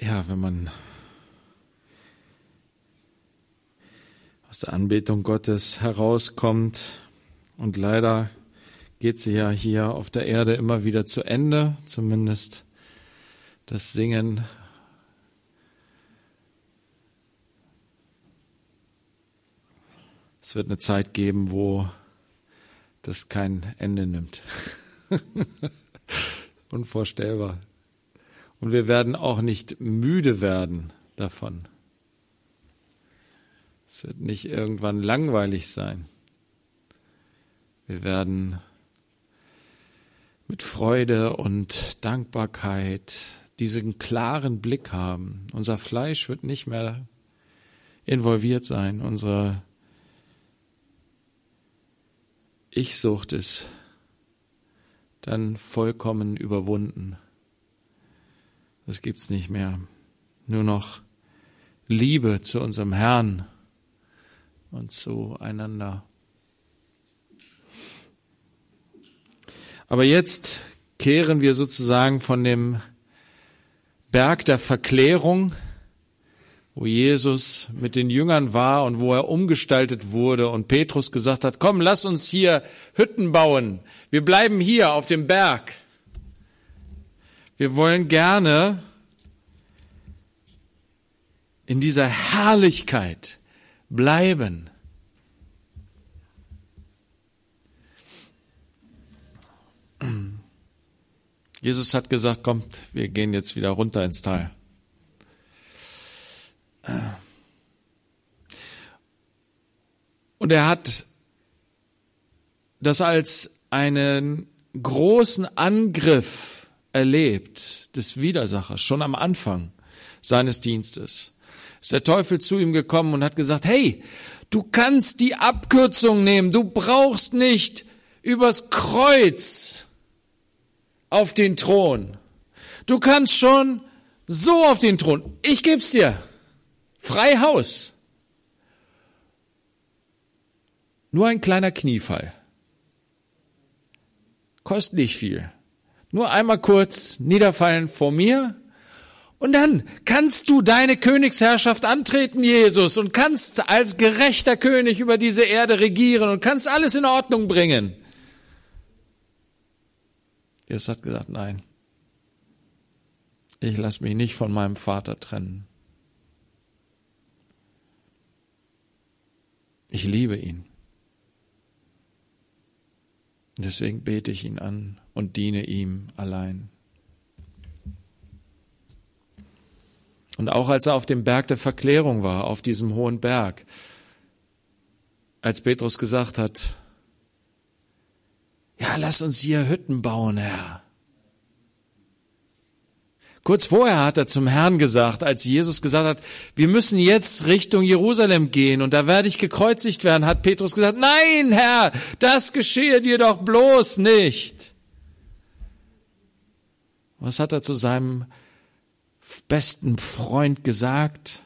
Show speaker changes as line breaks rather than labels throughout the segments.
ja, wenn man aus der Anbetung Gottes herauskommt und leider geht sie ja hier auf der Erde immer wieder zu Ende, zumindest das Singen. Es wird eine Zeit geben, wo das kein Ende nimmt. Unvorstellbar. Und wir werden auch nicht müde werden davon. Es wird nicht irgendwann langweilig sein. Wir werden mit Freude und Dankbarkeit diesen klaren Blick haben. Unser Fleisch wird nicht mehr involviert sein. Unsere Ich-Sucht ist dann vollkommen überwunden. Das gibt's nicht mehr. Nur noch Liebe zu unserem Herrn und zueinander. Aber jetzt kehren wir sozusagen von dem Berg der Verklärung, wo Jesus mit den Jüngern war und wo er umgestaltet wurde und Petrus gesagt hat, komm, lass uns hier Hütten bauen. Wir bleiben hier auf dem Berg. Wir wollen gerne in dieser Herrlichkeit bleiben. Jesus hat gesagt, kommt, wir gehen jetzt wieder runter ins Tal. Und er hat das als einen großen Angriff erlebt des Widersachers, schon am Anfang seines Dienstes. Ist der Teufel zu ihm gekommen und hat gesagt, hey, du kannst die Abkürzung nehmen, du brauchst nicht übers Kreuz auf den Thron. Du kannst schon so auf den Thron. Ich geb's dir. Frei Haus. Nur ein kleiner Kniefall. Kostet nicht viel. Nur einmal kurz niederfallen vor mir und dann kannst du deine Königsherrschaft antreten, Jesus, und kannst als gerechter König über diese Erde regieren und kannst alles in Ordnung bringen. Jesus hat gesagt, nein, ich lasse mich nicht von meinem Vater trennen. Ich liebe ihn. Deswegen bete ich ihn an und diene ihm allein. Und auch als er auf dem Berg der Verklärung war, auf diesem hohen Berg, als Petrus gesagt hat, ja, lass uns hier Hütten bauen, Herr. Kurz vorher hat er zum Herrn gesagt, als Jesus gesagt hat, wir müssen jetzt Richtung Jerusalem gehen und da werde ich gekreuzigt werden, hat Petrus gesagt, nein, Herr, das geschehe dir doch bloß nicht. Was hat er zu seinem besten Freund gesagt?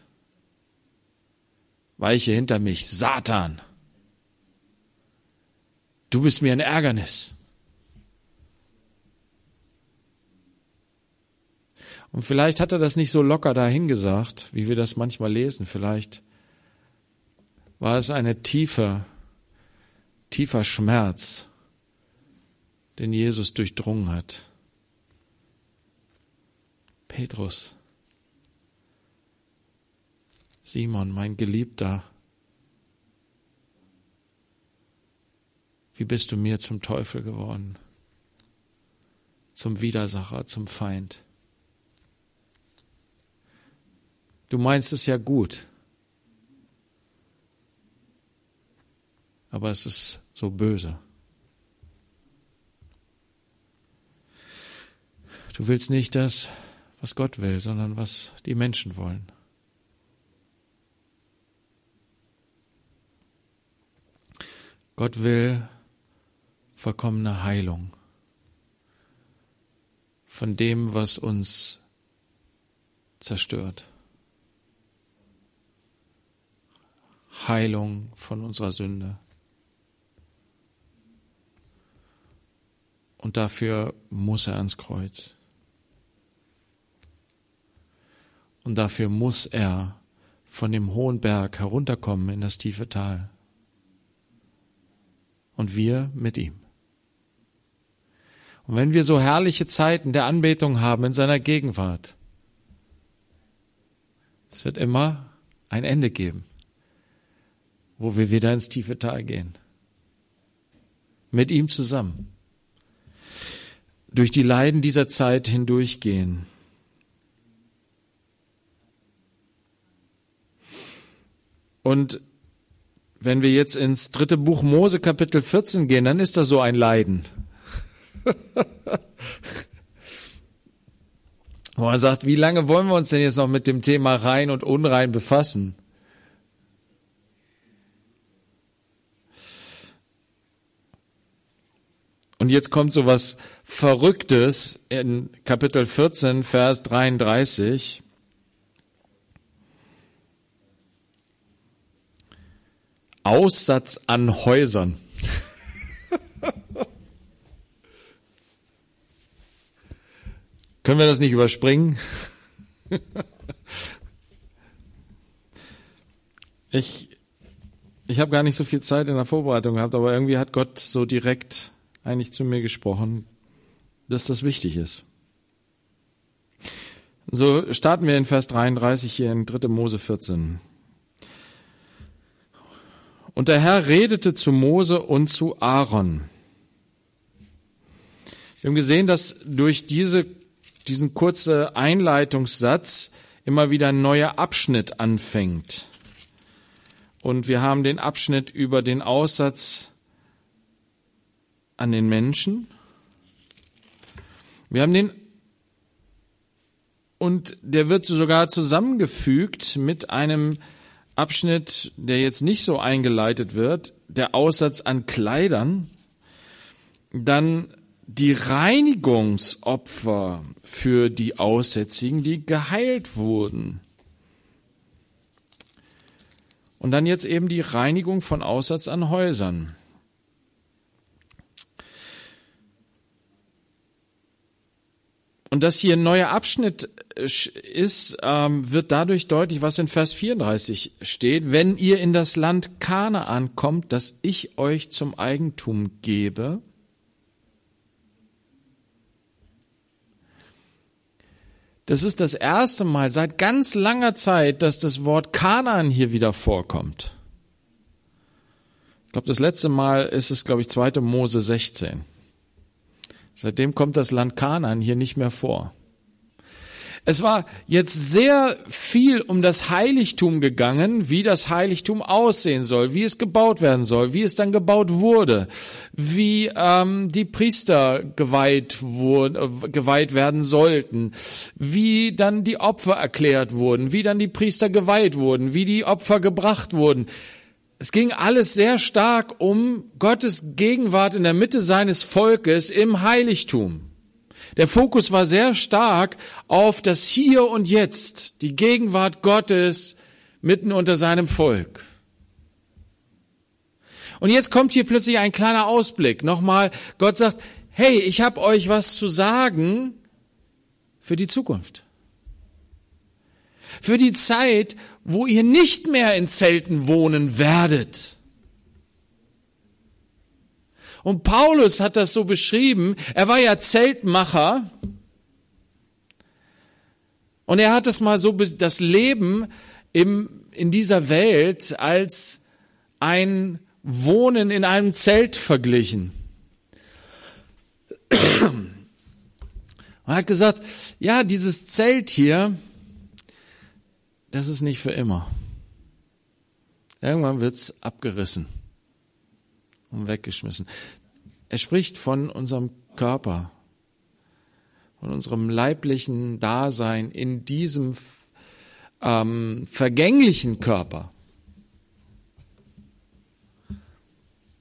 Weiche hinter mich, Satan. Du bist mir ein Ärgernis. Und vielleicht hat er das nicht so locker dahingesagt, wie wir das manchmal lesen. Vielleicht war es eine tiefe, tiefer Schmerz, den Jesus durchdrungen hat. Petrus, Simon, mein Geliebter, Wie bist du mir zum Teufel geworden? Zum Widersacher, zum Feind. Du meinst es ja gut. Aber es ist so böse. Du willst nicht das, was Gott will, sondern was die Menschen wollen. Gott will, vollkommene Heilung von dem, was uns zerstört. Heilung von unserer Sünde. Und dafür muss er ans Kreuz. Und dafür muss er von dem hohen Berg herunterkommen in das tiefe Tal. Und wir mit ihm. Und wenn wir so herrliche Zeiten der Anbetung haben in seiner Gegenwart, es wird immer ein Ende geben, wo wir wieder ins tiefe Tal gehen. Mit ihm zusammen. Durch die Leiden dieser Zeit hindurchgehen. Und wenn wir jetzt ins dritte Buch Mose Kapitel 14 gehen, dann ist da so ein Leiden. Wo er sagt, wie lange wollen wir uns denn jetzt noch mit dem Thema rein und unrein befassen? Und jetzt kommt so was Verrücktes in Kapitel 14, Vers 33. Aussatz an Häusern. Können wir das nicht überspringen? ich ich habe gar nicht so viel Zeit in der Vorbereitung gehabt, aber irgendwie hat Gott so direkt eigentlich zu mir gesprochen, dass das wichtig ist. So starten wir in Vers 33 hier in 3. Mose 14. Und der Herr redete zu Mose und zu Aaron. Wir haben gesehen, dass durch diese diesen kurzen Einleitungssatz immer wieder ein neuer Abschnitt anfängt. Und wir haben den Abschnitt über den Aussatz an den Menschen. Wir haben den und der wird sogar zusammengefügt mit einem Abschnitt, der jetzt nicht so eingeleitet wird, der Aussatz an Kleidern. Dann die Reinigungsopfer für die Aussätzigen, die geheilt wurden. Und dann jetzt eben die Reinigung von Aussatz an Häusern. Und dass hier ein neuer Abschnitt äh, ist, ähm, wird dadurch deutlich, was in Vers 34 steht. Wenn ihr in das Land Kanaan kommt, das ich euch zum Eigentum gebe, Das ist das erste Mal seit ganz langer Zeit, dass das Wort Kanaan hier wieder vorkommt. Ich glaube, das letzte Mal ist es, glaube ich, 2. Mose 16. Seitdem kommt das Land Kanaan hier nicht mehr vor. Es war jetzt sehr viel um das Heiligtum gegangen, wie das Heiligtum aussehen soll, wie es gebaut werden soll, wie es dann gebaut wurde, wie ähm, die Priester geweiht, wurden, äh, geweiht werden sollten, wie dann die Opfer erklärt wurden, wie dann die Priester geweiht wurden, wie die Opfer gebracht wurden. Es ging alles sehr stark um Gottes Gegenwart in der Mitte seines Volkes im Heiligtum. Der Fokus war sehr stark auf das Hier und Jetzt, die Gegenwart Gottes mitten unter seinem Volk. Und jetzt kommt hier plötzlich ein kleiner Ausblick. Nochmal, Gott sagt, hey, ich habe euch was zu sagen für die Zukunft. Für die Zeit, wo ihr nicht mehr in Zelten wohnen werdet und Paulus hat das so beschrieben. Er war ja Zeltmacher. Und er hat es mal so, das Leben im, in dieser Welt als ein Wohnen in einem Zelt verglichen. Er hat gesagt, ja, dieses Zelt hier, das ist nicht für immer. Irgendwann wird's abgerissen und weggeschmissen. Er spricht von unserem Körper, von unserem leiblichen Dasein in diesem ähm, vergänglichen Körper.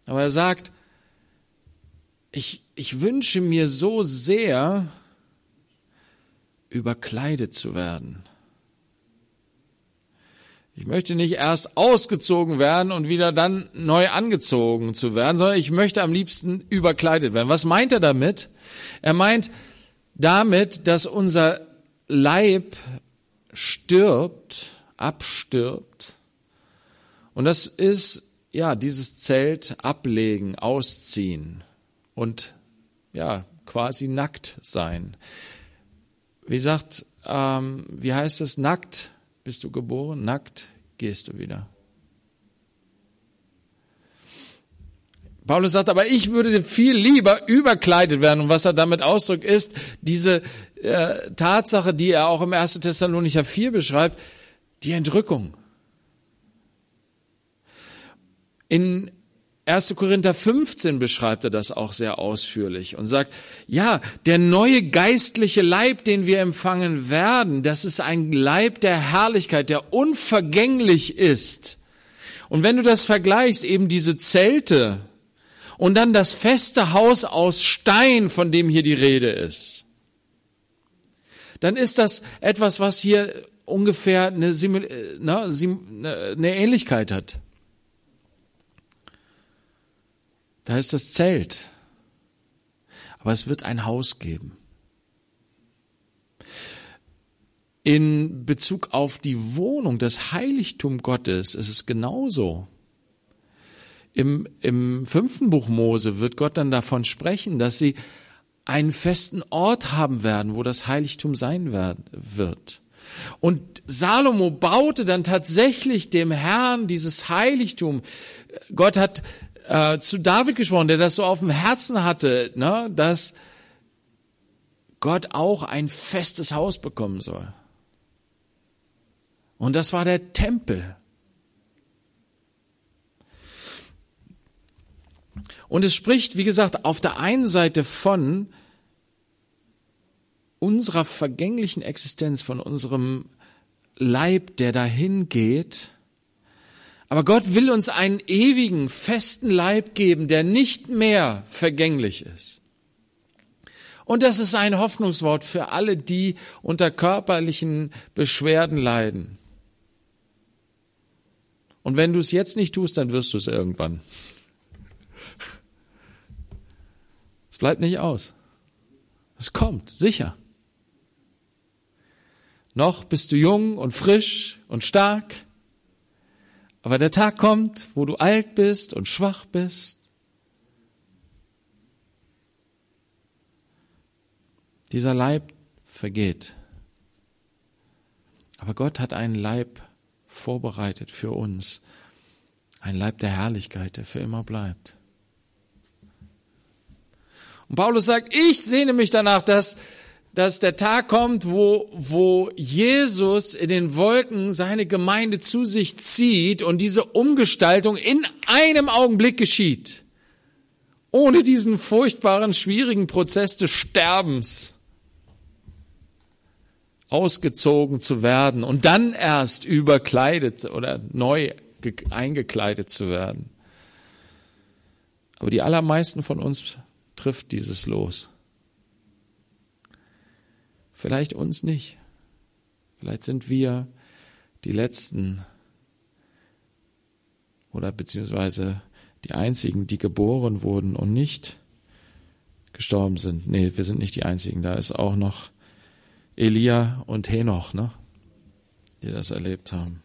Aber er sagt, ich, ich wünsche mir so sehr, überkleidet zu werden. Ich möchte nicht erst ausgezogen werden und wieder dann neu angezogen zu werden, sondern ich möchte am liebsten überkleidet werden. Was meint er damit? Er meint damit, dass unser Leib stirbt, abstirbt. Und das ist, ja, dieses Zelt ablegen, ausziehen und, ja, quasi nackt sein. Wie sagt, ähm, wie heißt es, nackt bist du geboren, nackt gehst du wieder. Paulus sagt, aber ich würde viel lieber überkleidet werden. Und was er damit ausdrückt, ist diese äh, Tatsache, die er auch im 1. Thessalonicher 4 beschreibt, die Entrückung. In 1. Korinther 15 beschreibt er das auch sehr ausführlich und sagt, ja, der neue geistliche Leib, den wir empfangen werden, das ist ein Leib der Herrlichkeit, der unvergänglich ist. Und wenn du das vergleichst, eben diese Zelte, und dann das feste Haus aus Stein, von dem hier die Rede ist, dann ist das etwas, was hier ungefähr eine, eine, eine Ähnlichkeit hat. Da ist das Zelt. Aber es wird ein Haus geben. In Bezug auf die Wohnung, das Heiligtum Gottes, ist es genauso. Im, Im fünften Buch Mose wird Gott dann davon sprechen, dass sie einen festen Ort haben werden, wo das Heiligtum sein wird. Und Salomo baute dann tatsächlich dem Herrn dieses Heiligtum. Gott hat äh, zu David gesprochen, der das so auf dem Herzen hatte, ne, dass Gott auch ein festes Haus bekommen soll. Und das war der Tempel. Und es spricht, wie gesagt, auf der einen Seite von unserer vergänglichen Existenz, von unserem Leib, der dahin geht. Aber Gott will uns einen ewigen, festen Leib geben, der nicht mehr vergänglich ist. Und das ist ein Hoffnungswort für alle, die unter körperlichen Beschwerden leiden. Und wenn du es jetzt nicht tust, dann wirst du es irgendwann. Es bleibt nicht aus. Es kommt, sicher. Noch bist du jung und frisch und stark, aber der Tag kommt, wo du alt bist und schwach bist. Dieser Leib vergeht. Aber Gott hat einen Leib vorbereitet für uns. Ein Leib der Herrlichkeit, der für immer bleibt. Und Paulus sagt, ich sehne mich danach, dass, dass der Tag kommt, wo, wo Jesus in den Wolken seine Gemeinde zu sich zieht und diese Umgestaltung in einem Augenblick geschieht. Ohne diesen furchtbaren, schwierigen Prozess des Sterbens ausgezogen zu werden und dann erst überkleidet oder neu eingekleidet zu werden. Aber die allermeisten von uns trifft dieses Los. Vielleicht uns nicht. Vielleicht sind wir die Letzten oder beziehungsweise die Einzigen, die geboren wurden und nicht gestorben sind. Nee, wir sind nicht die Einzigen. Da ist auch noch Elia und Henoch, ne? die das erlebt haben.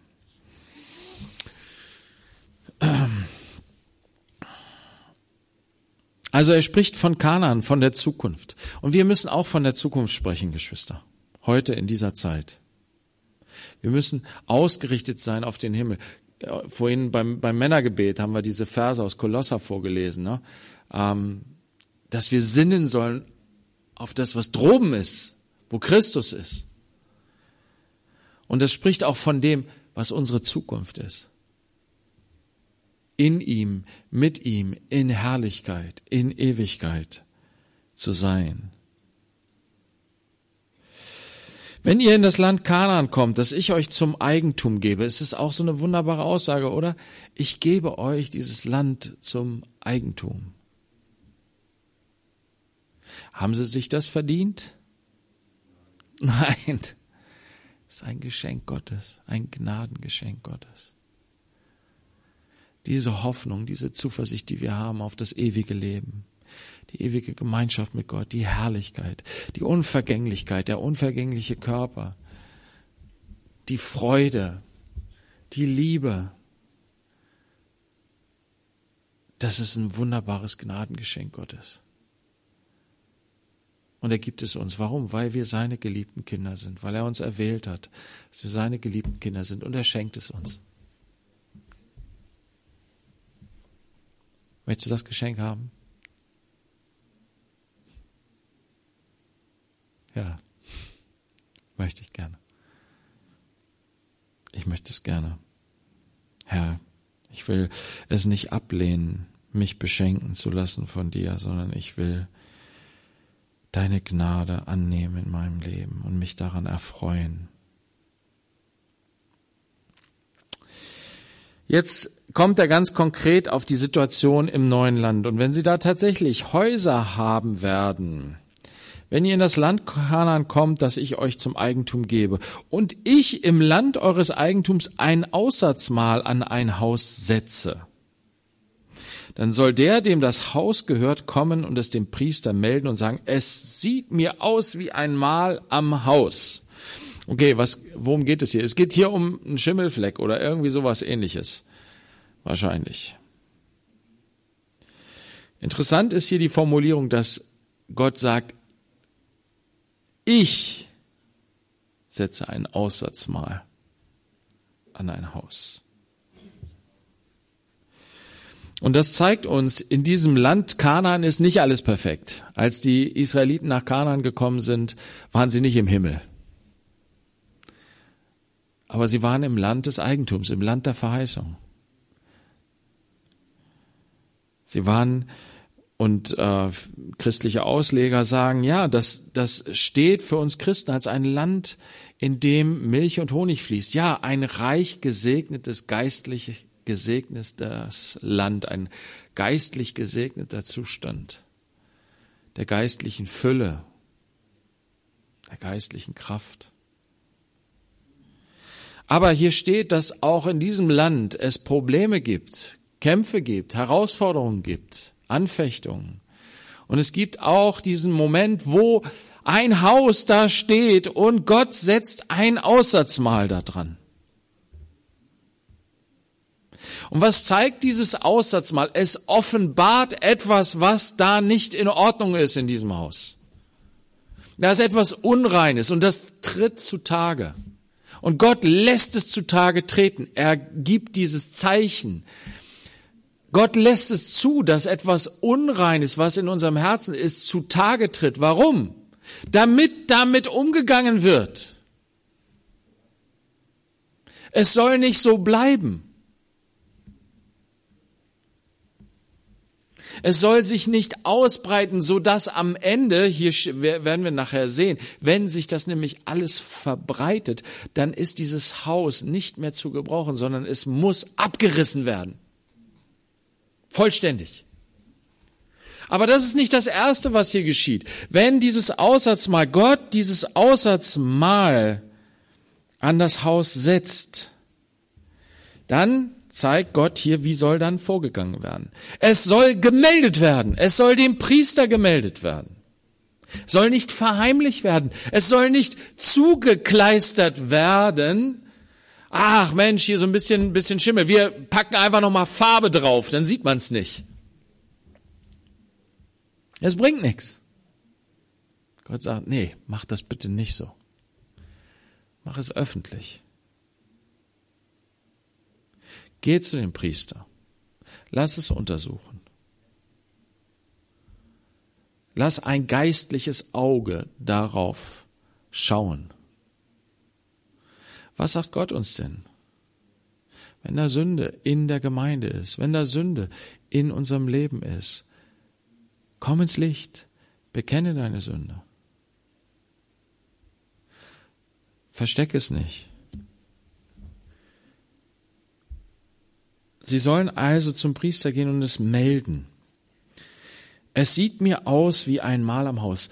Also er spricht von Kanaan, von der Zukunft. Und wir müssen auch von der Zukunft sprechen, Geschwister. Heute in dieser Zeit. Wir müssen ausgerichtet sein auf den Himmel. Vorhin beim, beim Männergebet haben wir diese Verse aus Kolosser vorgelesen, ne? ähm, dass wir sinnen sollen auf das, was droben ist, wo Christus ist. Und das spricht auch von dem, was unsere Zukunft ist in ihm, mit ihm, in Herrlichkeit, in Ewigkeit zu sein. Wenn ihr in das Land Kanaan kommt, das ich euch zum Eigentum gebe, ist es auch so eine wunderbare Aussage, oder? Ich gebe euch dieses Land zum Eigentum. Haben sie sich das verdient? Nein, es ist ein Geschenk Gottes, ein Gnadengeschenk Gottes diese Hoffnung, diese Zuversicht, die wir haben auf das ewige Leben, die ewige Gemeinschaft mit Gott, die Herrlichkeit, die Unvergänglichkeit, der unvergängliche Körper, die Freude, die Liebe. Das ist ein wunderbares Gnadengeschenk Gottes. Und er gibt es uns. Warum? Weil wir seine geliebten Kinder sind, weil er uns erwählt hat, dass wir seine geliebten Kinder sind und er schenkt es uns. Möchtest du das Geschenk haben? Ja, möchte ich gerne. Ich möchte es gerne. Herr, ich will es nicht ablehnen, mich beschenken zu lassen von dir, sondern ich will deine Gnade annehmen in meinem Leben und mich daran erfreuen. Jetzt kommt er ganz konkret auf die Situation im neuen Land. Und wenn Sie da tatsächlich Häuser haben werden, wenn ihr in das Land Kanaan kommt, das ich euch zum Eigentum gebe, und ich im Land eures Eigentums ein Aussatzmal an ein Haus setze, dann soll der, dem das Haus gehört, kommen und es dem Priester melden und sagen, es sieht mir aus wie ein Mal am Haus. Okay, was, worum geht es hier? Es geht hier um einen Schimmelfleck oder irgendwie sowas ähnliches. Wahrscheinlich. Interessant ist hier die Formulierung, dass Gott sagt, ich setze ein Aussatzmal an ein Haus. Und das zeigt uns, in diesem Land Kanaan ist nicht alles perfekt. Als die Israeliten nach Kanaan gekommen sind, waren sie nicht im Himmel. Aber sie waren im Land des Eigentums, im Land der Verheißung. Sie waren und äh, christliche Ausleger sagen, ja, das, das steht für uns Christen als ein Land, in dem Milch und Honig fließt. Ja, ein reich gesegnetes, geistlich gesegnetes Land, ein geistlich gesegneter Zustand der geistlichen Fülle, der geistlichen Kraft. Aber hier steht, dass auch in diesem Land es Probleme gibt, Kämpfe gibt, Herausforderungen gibt. Anfechtungen. Und es gibt auch diesen Moment, wo ein Haus da steht und Gott setzt ein Aussatzmal da dran. Und was zeigt dieses Aussatzmal? Es offenbart etwas, was da nicht in Ordnung ist in diesem Haus. Da ist etwas Unreines und das tritt zutage. Und Gott lässt es zutage treten. Er gibt dieses Zeichen. Gott lässt es zu, dass etwas Unreines, was in unserem Herzen ist, zutage tritt. Warum? Damit damit umgegangen wird. Es soll nicht so bleiben. Es soll sich nicht ausbreiten, so dass am Ende, hier werden wir nachher sehen, wenn sich das nämlich alles verbreitet, dann ist dieses Haus nicht mehr zu gebrauchen, sondern es muss abgerissen werden. Vollständig. Aber das ist nicht das Erste, was hier geschieht. Wenn dieses Aussatzmal, Gott dieses Aussatzmal an das Haus setzt, dann zeigt Gott hier, wie soll dann vorgegangen werden. Es soll gemeldet werden. Es soll dem Priester gemeldet werden. Soll nicht verheimlicht werden. Es soll nicht zugekleistert werden, ach Mensch, hier so ein bisschen, bisschen Schimmel. Wir packen einfach noch mal Farbe drauf, dann sieht man es nicht. Es bringt nichts. Gott sagt, nee, mach das bitte nicht so. Mach es öffentlich. Geh zu dem Priester. Lass es untersuchen. Lass ein geistliches Auge darauf schauen. Was sagt Gott uns denn? Wenn da Sünde in der Gemeinde ist, wenn da Sünde in unserem Leben ist, komm ins Licht, bekenne deine Sünde. Versteck es nicht. Sie sollen also zum Priester gehen und es melden. Es sieht mir aus wie ein Mal am Haus.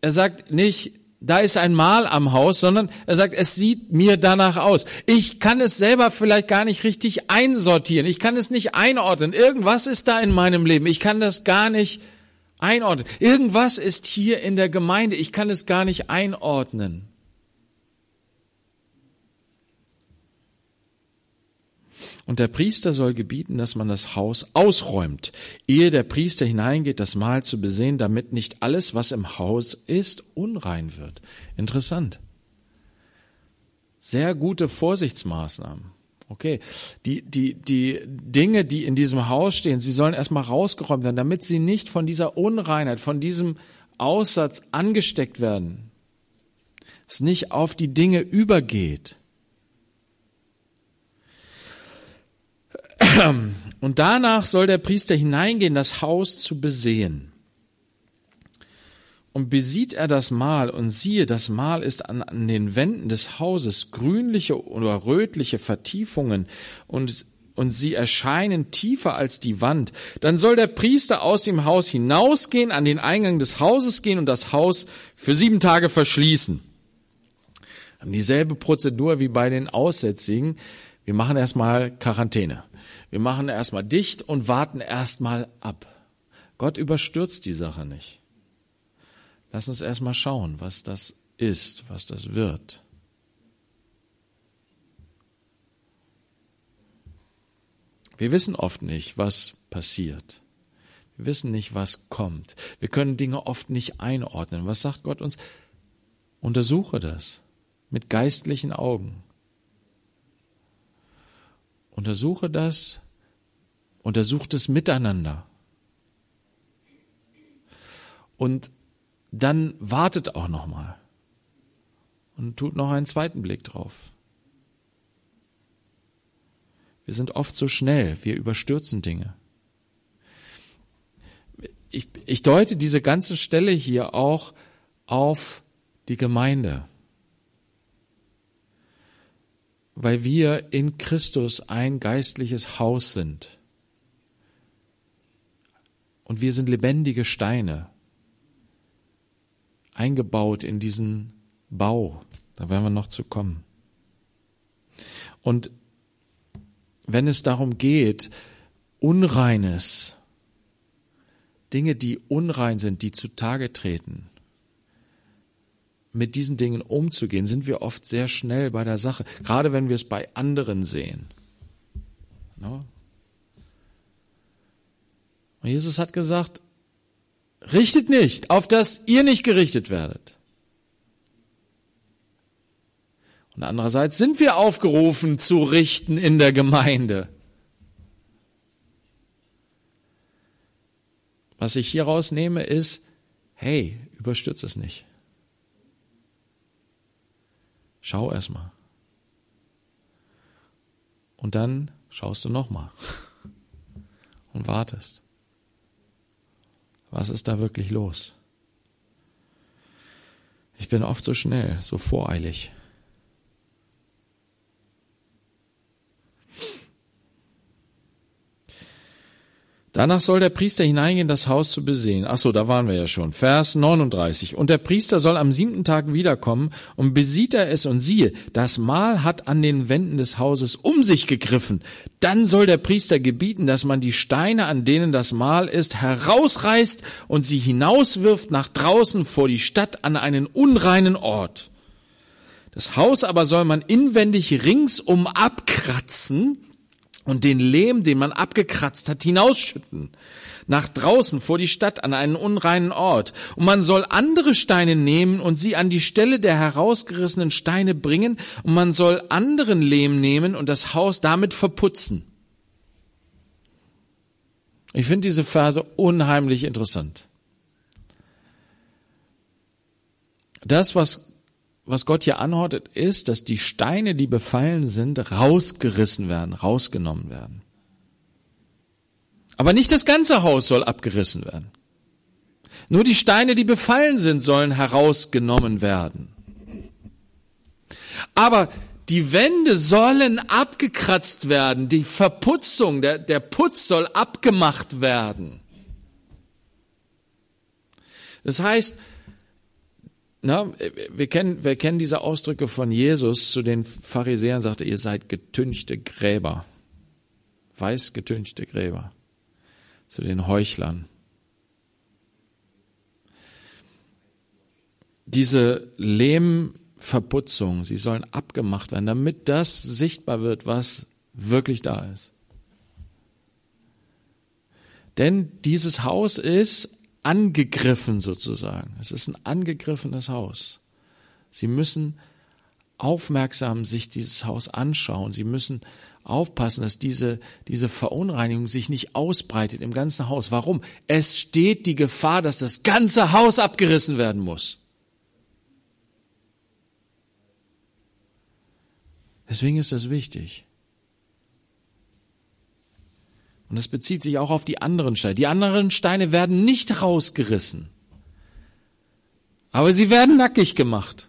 Er sagt nicht, da ist ein Mal am Haus, sondern er sagt, es sieht mir danach aus. Ich kann es selber vielleicht gar nicht richtig einsortieren. Ich kann es nicht einordnen. Irgendwas ist da in meinem Leben. Ich kann das gar nicht einordnen. Irgendwas ist hier in der Gemeinde. Ich kann es gar nicht einordnen. Und der Priester soll gebieten, dass man das Haus ausräumt, ehe der Priester hineingeht, das Mahl zu besehen, damit nicht alles, was im Haus ist, unrein wird. Interessant. Sehr gute Vorsichtsmaßnahmen. Okay, die, die, die Dinge, die in diesem Haus stehen, sie sollen erstmal rausgeräumt werden, damit sie nicht von dieser Unreinheit, von diesem Aussatz angesteckt werden. Es nicht auf die Dinge übergeht. Und danach soll der Priester hineingehen, das Haus zu besehen. Und besieht er das Mahl und siehe, das Mahl ist an, an den Wänden des Hauses grünliche oder rötliche Vertiefungen und und sie erscheinen tiefer als die Wand, dann soll der Priester aus dem Haus hinausgehen, an den Eingang des Hauses gehen und das Haus für sieben Tage verschließen. Haben dieselbe Prozedur wie bei den Aussätzigen. Wir machen erstmal Quarantäne. Wir machen erstmal dicht und warten erstmal ab. Gott überstürzt die Sache nicht. Lass uns erstmal schauen, was das ist, was das wird. Wir wissen oft nicht, was passiert. Wir wissen nicht, was kommt. Wir können Dinge oft nicht einordnen. Was sagt Gott uns? Untersuche das mit geistlichen Augen. Untersuche das, untersucht es miteinander. Und dann wartet auch noch mal und tut noch einen zweiten Blick drauf. Wir sind oft so schnell, wir überstürzen Dinge. Ich, ich deute diese ganze Stelle hier auch auf die Gemeinde. Weil wir in Christus ein geistliches Haus sind. Und wir sind lebendige Steine, eingebaut in diesen Bau. Da werden wir noch zu kommen. Und wenn es darum geht, Unreines, Dinge, die unrein sind, die zutage treten, mit diesen Dingen umzugehen, sind wir oft sehr schnell bei der Sache, gerade wenn wir es bei anderen sehen. No? Und Jesus hat gesagt, richtet nicht, auf dass ihr nicht gerichtet werdet. Und andererseits sind wir aufgerufen zu richten in der Gemeinde. Was ich hier rausnehme ist, hey, überstürze es nicht. Schau erstmal. Und dann schaust du nochmal und wartest. Was ist da wirklich los? Ich bin oft so schnell, so voreilig. Danach soll der Priester hineingehen, das Haus zu besehen. Ach so, da waren wir ja schon. Vers 39. Und der Priester soll am siebten Tag wiederkommen und besieht er es und siehe, das Mahl hat an den Wänden des Hauses um sich gegriffen. Dann soll der Priester gebieten, dass man die Steine, an denen das Mahl ist, herausreißt und sie hinauswirft nach draußen vor die Stadt an einen unreinen Ort. Das Haus aber soll man inwendig ringsum abkratzen, und den Lehm, den man abgekratzt hat, hinausschütten. Nach draußen vor die Stadt an einen unreinen Ort. Und man soll andere Steine nehmen und sie an die Stelle der herausgerissenen Steine bringen. Und man soll anderen Lehm nehmen und das Haus damit verputzen. Ich finde diese Verse unheimlich interessant. Das, was was Gott hier anordnet, ist, dass die Steine, die befallen sind, rausgerissen werden, rausgenommen werden. Aber nicht das ganze Haus soll abgerissen werden. Nur die Steine, die befallen sind, sollen herausgenommen werden. Aber die Wände sollen abgekratzt werden, die Verputzung, der, der Putz soll abgemacht werden. Das heißt, na, wir kennen, wir kennen diese Ausdrücke von Jesus zu den Pharisäern, sagte, ihr seid getünchte Gräber. Weiß getünchte Gräber. Zu den Heuchlern. Diese Lehmverputzung, sie sollen abgemacht werden, damit das sichtbar wird, was wirklich da ist. Denn dieses Haus ist angegriffen sozusagen. Es ist ein angegriffenes Haus. Sie müssen aufmerksam sich dieses Haus anschauen. Sie müssen aufpassen, dass diese, diese Verunreinigung sich nicht ausbreitet im ganzen Haus. Warum? Es steht die Gefahr, dass das ganze Haus abgerissen werden muss. Deswegen ist das wichtig. Und das bezieht sich auch auf die anderen Steine. Die anderen Steine werden nicht rausgerissen. Aber sie werden nackig gemacht.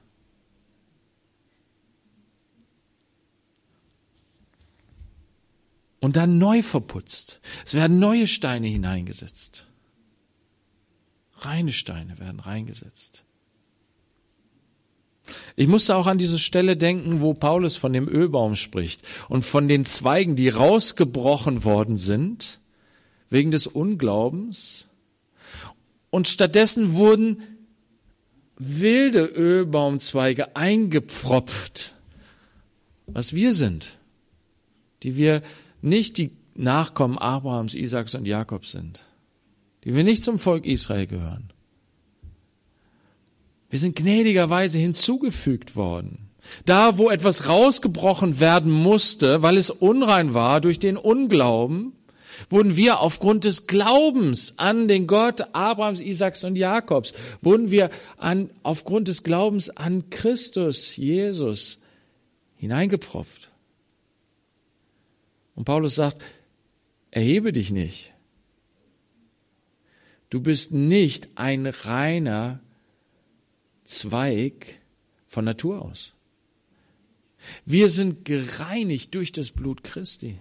Und dann neu verputzt. Es werden neue Steine hineingesetzt. Reine Steine werden reingesetzt. Ich musste auch an diese Stelle denken, wo Paulus von dem Ölbaum spricht und von den Zweigen, die rausgebrochen worden sind wegen des Unglaubens. Und stattdessen wurden wilde Ölbaumzweige eingepfropft, was wir sind, die wir nicht die Nachkommen Abrahams, Isaaks und Jakobs sind, die wir nicht zum Volk Israel gehören. Wir sind gnädigerweise hinzugefügt worden. Da, wo etwas rausgebrochen werden musste, weil es unrein war durch den Unglauben, wurden wir aufgrund des Glaubens an den Gott Abrahams, Isaaks und Jakobs, wurden wir an, aufgrund des Glaubens an Christus, Jesus, hineingepropft. Und Paulus sagt, erhebe dich nicht. Du bist nicht ein reiner Zweig von Natur aus. Wir sind gereinigt durch das Blut Christi.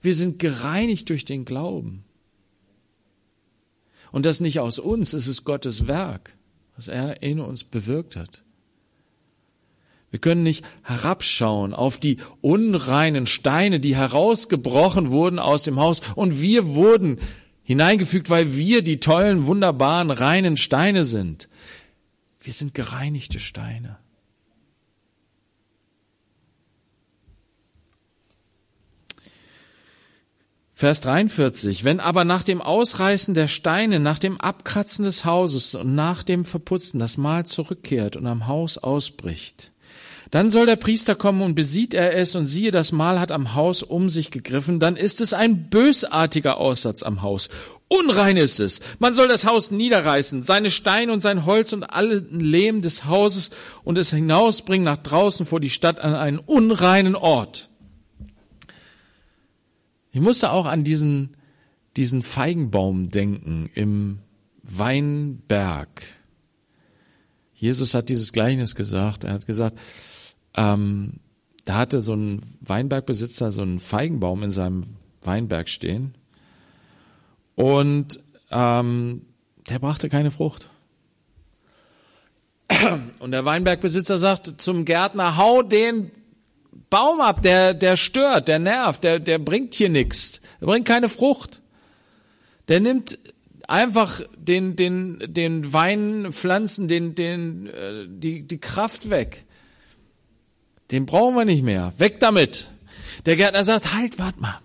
Wir sind gereinigt durch den Glauben. Und das nicht aus uns, es ist Gottes Werk, was er in uns bewirkt hat. Wir können nicht herabschauen auf die unreinen Steine, die herausgebrochen wurden aus dem Haus und wir wurden hineingefügt, weil wir die tollen, wunderbaren, reinen Steine sind. Wir sind gereinigte Steine. Vers 43. Wenn aber nach dem Ausreißen der Steine, nach dem Abkratzen des Hauses und nach dem Verputzen das Mahl zurückkehrt und am Haus ausbricht, dann soll der Priester kommen und besieht er es und siehe, das Mahl hat am Haus um sich gegriffen, dann ist es ein bösartiger Aussatz am Haus Unrein ist es. Man soll das Haus niederreißen, seine Steine und sein Holz und allen Lehm des Hauses und es hinausbringen nach draußen vor die Stadt an einen unreinen Ort. Ich musste auch an diesen, diesen Feigenbaum denken im Weinberg. Jesus hat dieses Gleichnis gesagt. Er hat gesagt, ähm, da hatte so ein Weinbergbesitzer so einen Feigenbaum in seinem Weinberg stehen und ähm, der brachte keine Frucht. Und der Weinbergbesitzer sagt zum Gärtner, hau den Baum ab, der, der stört, der nervt, der, der bringt hier nichts, der bringt keine Frucht. Der nimmt einfach den, den, den Weinpflanzen, den, den, äh, die, die Kraft weg. Den brauchen wir nicht mehr. Weg damit. Der Gärtner sagt, halt, warte mal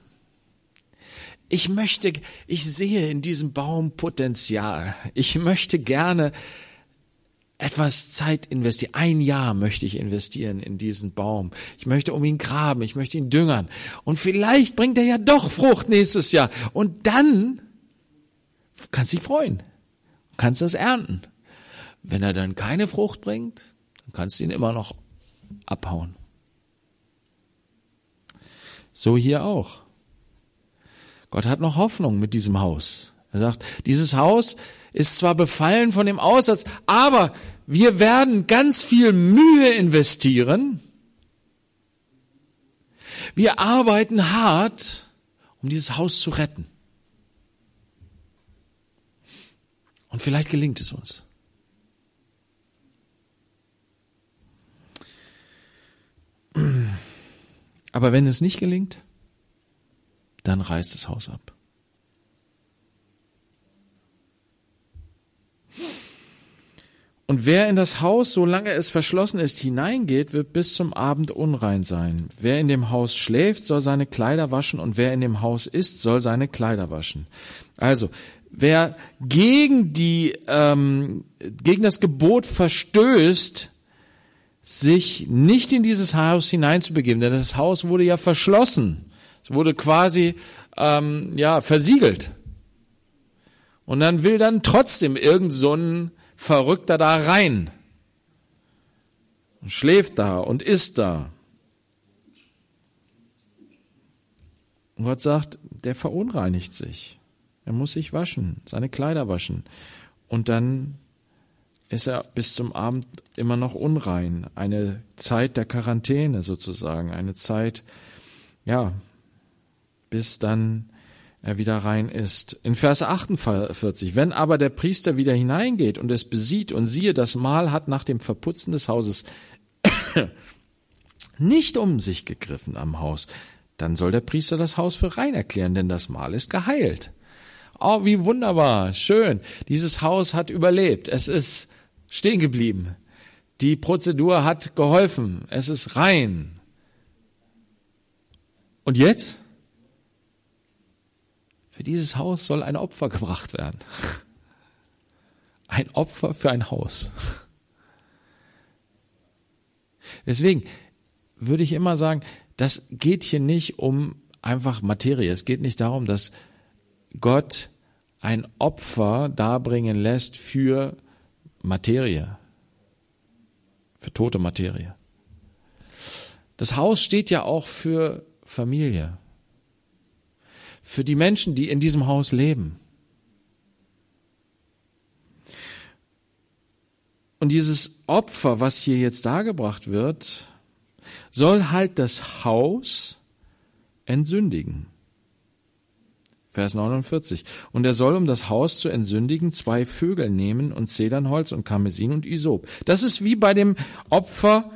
ich möchte, ich sehe in diesem Baum Potenzial. Ich möchte gerne etwas Zeit investieren. Ein Jahr möchte ich investieren in diesen Baum. Ich möchte um ihn graben, ich möchte ihn düngern. Und vielleicht bringt er ja doch Frucht nächstes Jahr. Und dann kannst du dich freuen. Kannst das ernten. Wenn er dann keine Frucht bringt, dann kannst du ihn immer noch abhauen. So hier auch. Gott hat noch Hoffnung mit diesem Haus. Er sagt, dieses Haus ist zwar befallen von dem Aussatz, aber wir werden ganz viel Mühe investieren. Wir arbeiten hart, um dieses Haus zu retten. Und vielleicht gelingt es uns. Aber wenn es nicht gelingt, dann reißt das Haus ab. Und wer in das Haus, solange es verschlossen ist, hineingeht, wird bis zum Abend unrein sein. Wer in dem Haus schläft, soll seine Kleider waschen, und wer in dem Haus ist, soll seine Kleider waschen. Also, wer gegen die, ähm, gegen das Gebot verstößt, sich nicht in dieses Haus hineinzubegeben, denn das Haus wurde ja verschlossen. Es wurde quasi ähm, ja versiegelt. Und dann will dann trotzdem irgend so ein Verrückter da rein und schläft da und isst da. Und Gott sagt, der verunreinigt sich. Er muss sich waschen, seine Kleider waschen. Und dann ist er bis zum Abend immer noch unrein. Eine Zeit der Quarantäne sozusagen, eine Zeit, ja, bis dann er wieder rein ist. In Vers 48, wenn aber der Priester wieder hineingeht und es besieht und siehe, das Mahl hat nach dem Verputzen des Hauses nicht um sich gegriffen am Haus, dann soll der Priester das Haus für rein erklären, denn das Mahl ist geheilt. Oh, wie wunderbar, schön. Dieses Haus hat überlebt. Es ist stehen geblieben. Die Prozedur hat geholfen. Es ist rein. Und jetzt? Für dieses Haus soll ein Opfer gebracht werden. Ein Opfer für ein Haus. Deswegen würde ich immer sagen, das geht hier nicht um einfach Materie. Es geht nicht darum, dass Gott ein Opfer darbringen lässt für Materie, für tote Materie. Das Haus steht ja auch für Familie, für die Menschen, die in diesem Haus leben. Und dieses Opfer, was hier jetzt dargebracht wird, soll halt das Haus entsündigen. Vers 49. Und er soll, um das Haus zu entsündigen, zwei Vögel nehmen und Zedernholz und Karmesin und Isop. Das ist wie bei dem Opfer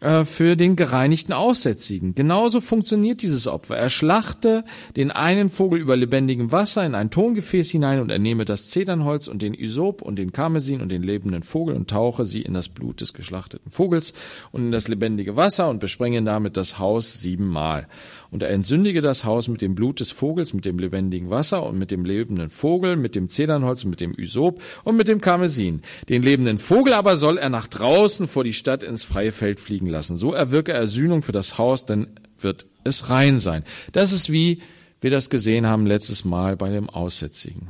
für den gereinigten Aussätzigen. Genauso funktioniert dieses Opfer. Er schlachte den einen Vogel über lebendigem Wasser in ein Tongefäß hinein und er nehme das Zedernholz und den Isop und den Karmesin und den lebenden Vogel und tauche sie in das Blut des geschlachteten Vogels und in das lebendige Wasser und besprenge damit das Haus siebenmal. Und er entsündige das Haus mit dem Blut des Vogels, mit dem lebendigen Wasser und mit dem lebenden Vogel, mit dem Zedernholz mit dem Isop und mit dem Karmesin. Den lebenden Vogel aber soll er nach draußen vor die Stadt ins freie Feld fliegen lassen. So erwirke er Sühnung für das Haus, denn wird es rein sein. Das ist wie wir das gesehen haben letztes Mal bei dem Aussätzigen.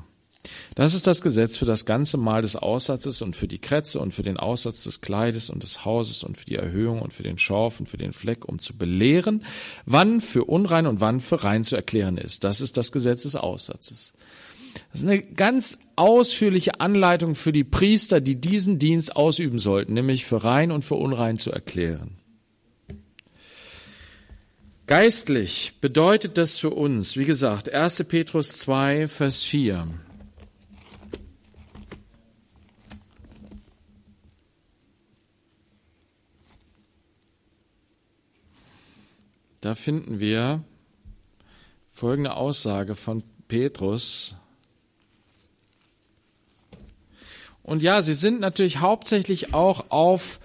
Das ist das Gesetz für das ganze Mal des Aussatzes und für die Krätze und für den Aussatz des Kleides und des Hauses und für die Erhöhung und für den Schorf und für den Fleck, um zu belehren, wann für unrein und wann für rein zu erklären ist. Das ist das Gesetz des Aussatzes. Das ist eine ganz ausführliche Anleitung für die Priester, die diesen Dienst ausüben sollten, nämlich für rein und für unrein zu erklären. Geistlich bedeutet das für uns, wie gesagt, 1. Petrus 2, Vers 4. Da finden wir folgende Aussage von Petrus. Und ja, sie sind natürlich hauptsächlich auch auf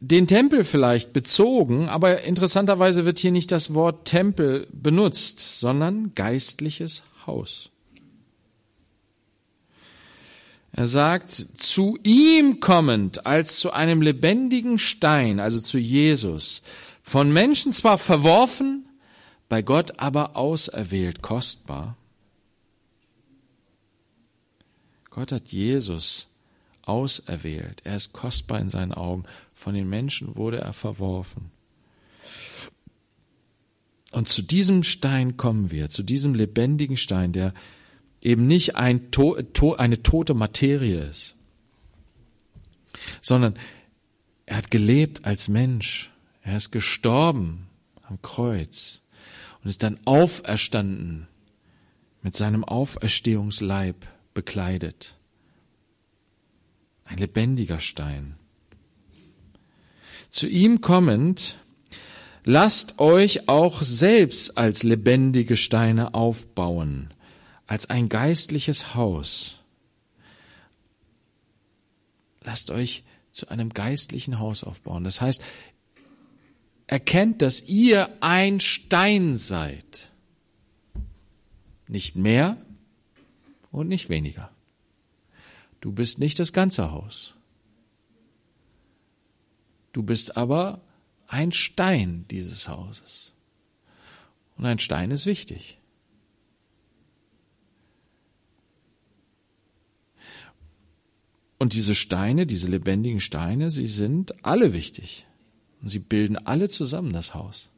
den Tempel vielleicht bezogen, aber interessanterweise wird hier nicht das Wort Tempel benutzt, sondern geistliches Haus. Er sagt, zu ihm kommend als zu einem lebendigen Stein, also zu Jesus, von Menschen zwar verworfen, bei Gott aber auserwählt, kostbar. Gott hat Jesus auserwählt. Er ist kostbar in seinen Augen. Von den Menschen wurde er verworfen. Und zu diesem Stein kommen wir, zu diesem lebendigen Stein, der eben nicht ein to to eine tote Materie ist, sondern er hat gelebt als Mensch er ist gestorben am Kreuz und ist dann auferstanden mit seinem Auferstehungsleib bekleidet. Ein lebendiger Stein. Zu ihm kommend, lasst euch auch selbst als lebendige Steine aufbauen, als ein geistliches Haus lasst euch zu einem geistlichen Haus aufbauen. Das heißt, erkennt, dass ihr ein Stein seid. Nicht mehr und nicht weniger. Du bist nicht das ganze Haus. Du bist aber ein Stein dieses Hauses. Und ein Stein ist wichtig. Und diese Steine, diese lebendigen Steine, sie sind alle wichtig. Und sie bilden alle zusammen das Haus.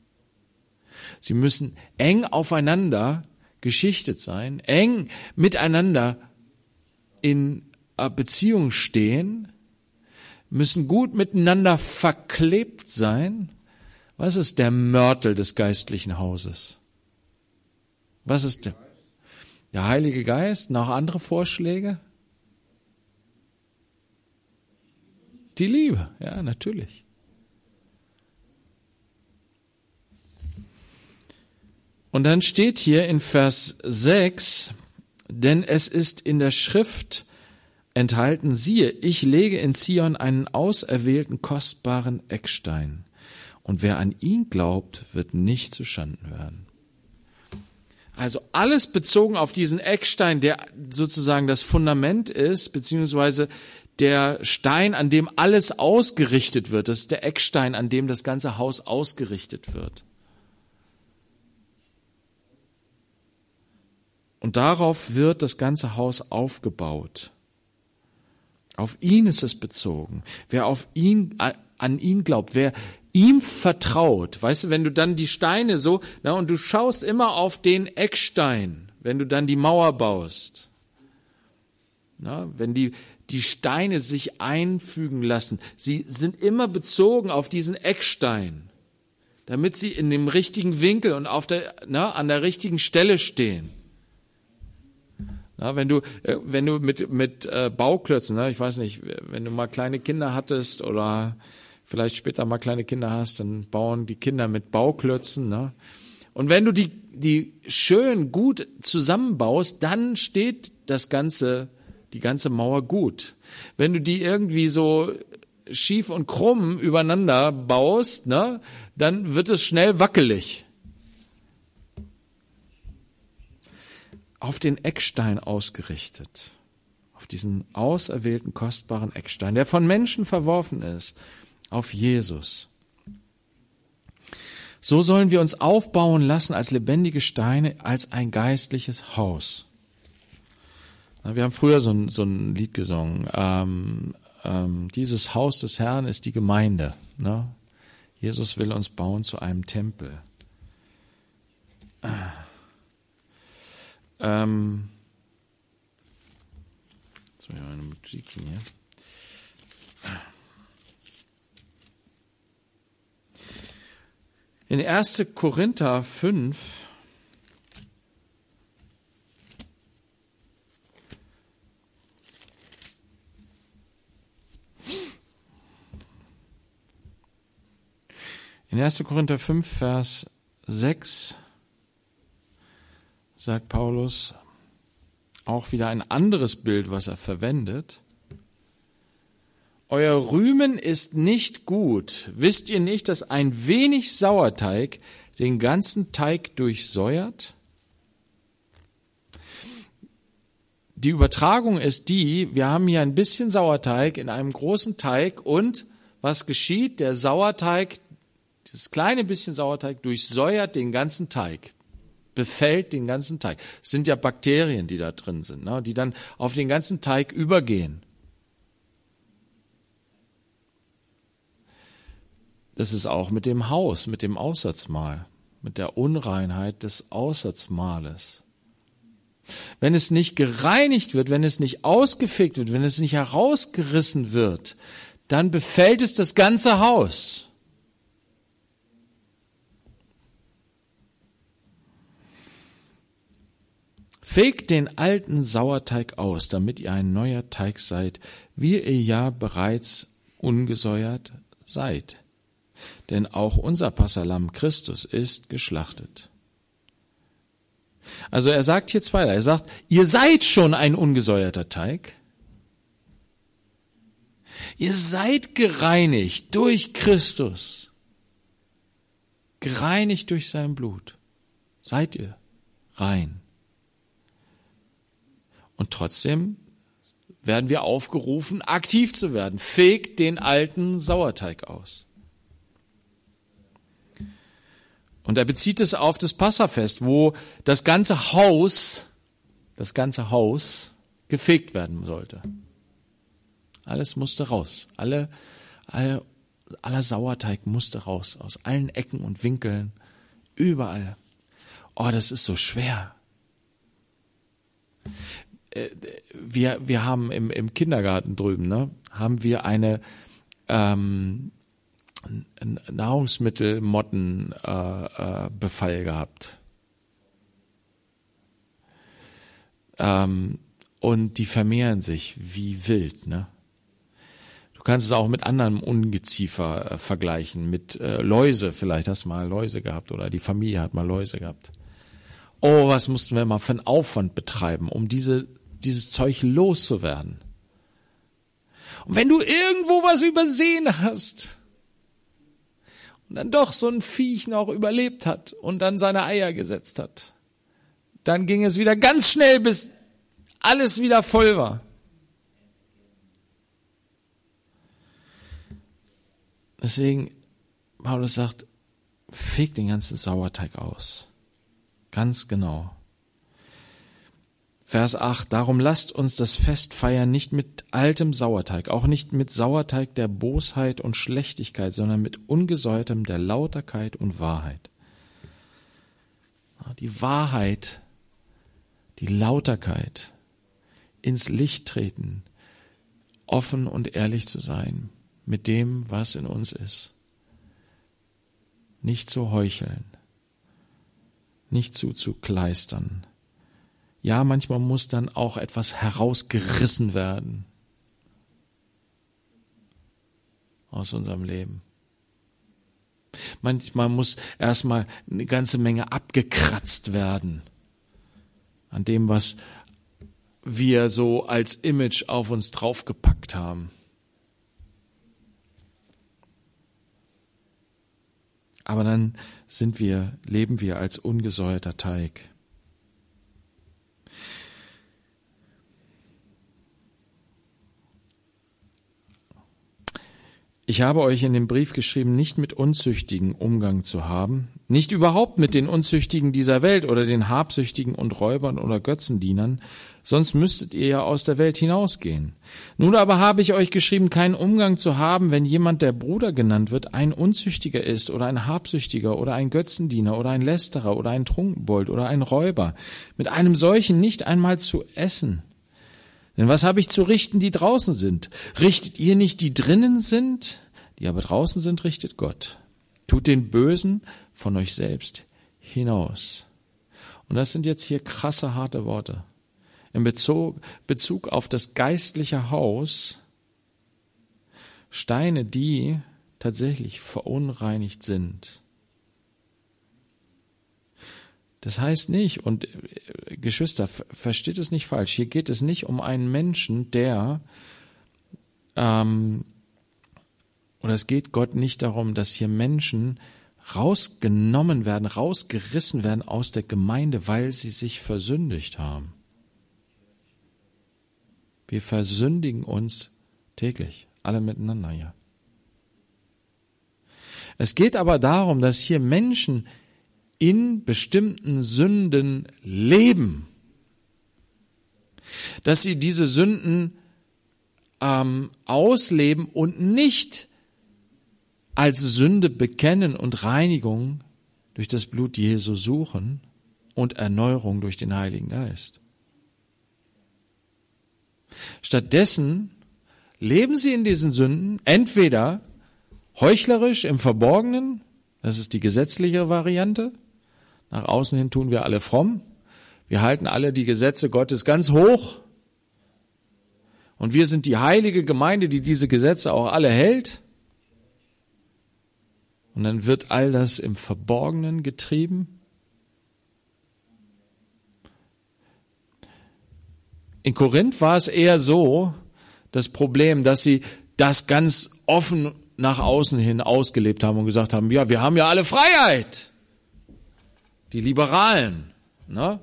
Sie müssen eng aufeinander geschichtet sein, eng miteinander in Beziehung stehen, müssen gut miteinander verklebt sein. Was ist der Mörtel des geistlichen Hauses? Was ist der? Der Heilige Geist? Noch andere Vorschläge? Die Liebe, ja, natürlich. Und dann steht hier in Vers 6, denn es ist in der Schrift enthalten, siehe, ich lege in Zion einen auserwählten, kostbaren Eckstein, und wer an ihn glaubt, wird nicht zu Schanden werden. Also alles bezogen auf diesen Eckstein, der sozusagen das Fundament ist, beziehungsweise der Stein, an dem alles ausgerichtet wird. Das ist der Eckstein, an dem das ganze Haus ausgerichtet wird. Und darauf wird das ganze Haus aufgebaut. Auf ihn ist es bezogen. Wer auf ihn, an ihn glaubt, wer ihm vertraut, weißt du, wenn du dann die Steine so, na, und du schaust immer auf den Eckstein, wenn du dann die Mauer baust. Na, wenn die, die Steine sich einfügen lassen. Sie sind immer bezogen auf diesen Eckstein, damit sie in dem richtigen Winkel und auf der, na, an der richtigen Stelle stehen. Na, wenn du, äh, wenn du mit, mit äh, Bauklötzen, ne, ich weiß nicht, wenn du mal kleine Kinder hattest oder vielleicht später mal kleine Kinder hast, dann bauen die Kinder mit Bauklötzen. Ne? Und wenn du die, die schön gut zusammenbaust, dann steht das ganze die ganze Mauer gut. Wenn du die irgendwie so schief und krumm übereinander baust, ne, dann wird es schnell wackelig. Auf den Eckstein ausgerichtet, auf diesen auserwählten kostbaren Eckstein, der von Menschen verworfen ist, auf Jesus. So sollen wir uns aufbauen lassen als lebendige Steine, als ein geistliches Haus. Wir haben früher so ein, so ein Lied gesungen. Ähm, ähm, dieses Haus des Herrn ist die Gemeinde. Ne? Jesus will uns bauen zu einem Tempel. Ähm, jetzt muss ich meine Notizen hier. In 1. Korinther 5 In 1. Korinther 5, Vers 6 sagt Paulus auch wieder ein anderes Bild, was er verwendet. Euer Rühmen ist nicht gut. Wisst ihr nicht, dass ein wenig Sauerteig den ganzen Teig durchsäuert? Die Übertragung ist die, wir haben hier ein bisschen Sauerteig in einem großen Teig und was geschieht? Der Sauerteig das kleine bisschen Sauerteig durchsäuert den ganzen Teig, befällt den ganzen Teig. Es sind ja Bakterien, die da drin sind, ne, die dann auf den ganzen Teig übergehen. Das ist auch mit dem Haus, mit dem Aussatzmahl, mit der Unreinheit des Aussatzmahles. Wenn es nicht gereinigt wird, wenn es nicht ausgefegt wird, wenn es nicht herausgerissen wird, dann befällt es das ganze Haus. Fegt den alten Sauerteig aus, damit ihr ein neuer Teig seid, wie ihr ja bereits ungesäuert seid. Denn auch unser Passalam Christus ist geschlachtet. Also er sagt hier weiter, er sagt, ihr seid schon ein ungesäuerter Teig. Ihr seid gereinigt durch Christus. Gereinigt durch sein Blut. Seid ihr rein. Und trotzdem werden wir aufgerufen, aktiv zu werden. Fegt den alten Sauerteig aus. Und er bezieht es auf das Passafest, wo das ganze Haus, das ganze Haus gefegt werden sollte. Alles musste raus. Alle, alle, aller Sauerteig musste raus. Aus allen Ecken und Winkeln. Überall. Oh, das ist so schwer. Äh, wir, wir haben im, im Kindergarten drüben, ne, haben wir eine ähm, Nahrungsmittelmottenbefall äh, äh, gehabt. Ähm, und die vermehren sich wie wild, ne? Du kannst es auch mit anderem Ungeziefer äh, vergleichen, mit äh, Läuse, vielleicht hast du mal Läuse gehabt oder die Familie hat mal Läuse gehabt. Oh, was mussten wir mal für einen Aufwand betreiben, um diese, dieses Zeug loszuwerden. Und wenn du irgendwo was übersehen hast und dann doch so ein Viech noch überlebt hat und dann seine Eier gesetzt hat, dann ging es wieder ganz schnell, bis alles wieder voll war. Deswegen, Paulus sagt, feg den ganzen Sauerteig aus. Ganz genau. Vers 8, darum lasst uns das Fest feiern nicht mit altem Sauerteig, auch nicht mit Sauerteig der Bosheit und Schlechtigkeit, sondern mit ungesäuertem der Lauterkeit und Wahrheit. Die Wahrheit, die Lauterkeit, ins Licht treten, offen und ehrlich zu sein mit dem, was in uns ist. Nicht zu heucheln, nicht zuzukleistern. Ja, manchmal muss dann auch etwas herausgerissen werden aus unserem Leben. Manchmal muss erstmal eine ganze Menge abgekratzt werden an dem, was wir so als Image auf uns draufgepackt haben. Aber dann sind wir, leben wir als ungesäuerter Teig. Ich habe euch in dem Brief geschrieben, nicht mit Unzüchtigen Umgang zu haben, nicht überhaupt mit den Unzüchtigen dieser Welt oder den Habsüchtigen und Räubern oder Götzendienern, sonst müsstet ihr ja aus der Welt hinausgehen. Nun aber habe ich euch geschrieben, keinen Umgang zu haben, wenn jemand, der Bruder genannt wird, ein Unzüchtiger ist oder ein Habsüchtiger oder ein Götzendiener oder ein Lästerer oder ein Trunkenbold oder ein Räuber, mit einem solchen nicht einmal zu essen. Denn was habe ich zu richten, die draußen sind? Richtet ihr nicht, die drinnen sind? Die aber draußen sind, richtet Gott. Tut den Bösen von euch selbst hinaus. Und das sind jetzt hier krasse, harte Worte. In Bezug, Bezug auf das geistliche Haus, Steine, die tatsächlich verunreinigt sind. Das heißt nicht, und äh, Geschwister, versteht es nicht falsch, hier geht es nicht um einen Menschen, der, ähm, oder es geht Gott nicht darum, dass hier Menschen rausgenommen werden, rausgerissen werden aus der Gemeinde, weil sie sich versündigt haben. Wir versündigen uns täglich, alle miteinander hier. Es geht aber darum, dass hier Menschen in bestimmten Sünden leben, dass sie diese Sünden ähm, ausleben und nicht als Sünde bekennen und Reinigung durch das Blut Jesu suchen und Erneuerung durch den Heiligen Geist. Stattdessen leben sie in diesen Sünden entweder heuchlerisch im Verborgenen, das ist die gesetzliche Variante, nach außen hin tun wir alle fromm. Wir halten alle die Gesetze Gottes ganz hoch. Und wir sind die heilige Gemeinde, die diese Gesetze auch alle hält. Und dann wird all das im Verborgenen getrieben. In Korinth war es eher so, das Problem, dass sie das ganz offen nach außen hin ausgelebt haben und gesagt haben, ja, wir haben ja alle Freiheit. Die Liberalen, ne?